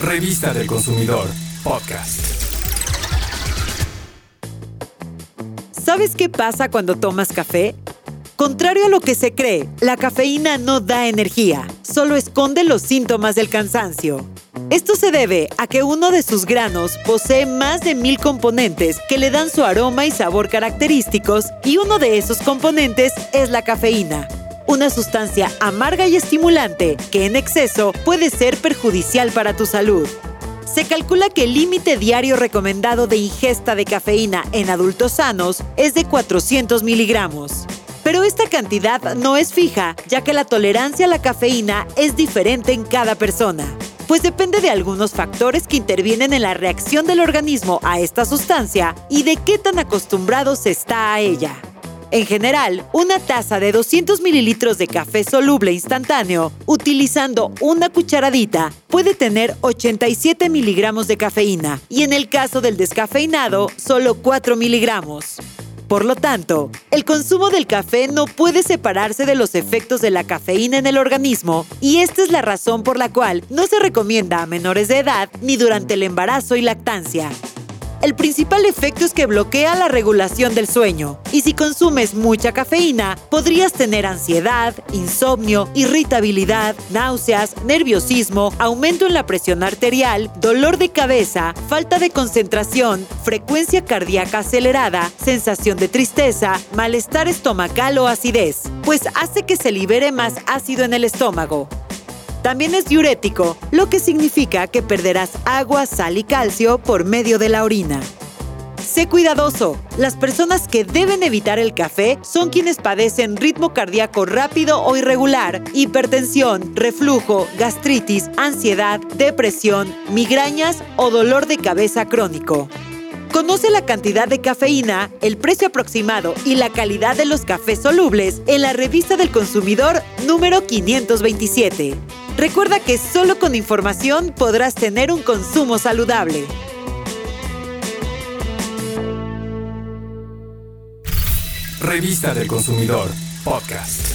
Revista del Consumidor, podcast. ¿Sabes qué pasa cuando tomas café? Contrario a lo que se cree, la cafeína no da energía, solo esconde los síntomas del cansancio. Esto se debe a que uno de sus granos posee más de mil componentes que le dan su aroma y sabor característicos y uno de esos componentes es la cafeína, una sustancia amarga y estimulante que en exceso puede ser perjudicial para tu salud. Se calcula que el límite diario recomendado de ingesta de cafeína en adultos sanos es de 400 miligramos. Pero esta cantidad no es fija, ya que la tolerancia a la cafeína es diferente en cada persona, pues depende de algunos factores que intervienen en la reacción del organismo a esta sustancia y de qué tan acostumbrado se está a ella. En general, una taza de 200 mililitros de café soluble instantáneo, utilizando una cucharadita, puede tener 87 miligramos de cafeína y en el caso del descafeinado, solo 4 miligramos. Por lo tanto, el consumo del café no puede separarse de los efectos de la cafeína en el organismo y esta es la razón por la cual no se recomienda a menores de edad ni durante el embarazo y lactancia. El principal efecto es que bloquea la regulación del sueño y si consumes mucha cafeína podrías tener ansiedad, insomnio, irritabilidad, náuseas, nerviosismo, aumento en la presión arterial, dolor de cabeza, falta de concentración, frecuencia cardíaca acelerada, sensación de tristeza, malestar estomacal o acidez, pues hace que se libere más ácido en el estómago. También es diurético, lo que significa que perderás agua, sal y calcio por medio de la orina. Sé cuidadoso. Las personas que deben evitar el café son quienes padecen ritmo cardíaco rápido o irregular, hipertensión, reflujo, gastritis, ansiedad, depresión, migrañas o dolor de cabeza crónico. Conoce la cantidad de cafeína, el precio aproximado y la calidad de los cafés solubles en la revista del consumidor número 527. Recuerda que solo con información podrás tener un consumo saludable. Revista del Consumidor, podcast.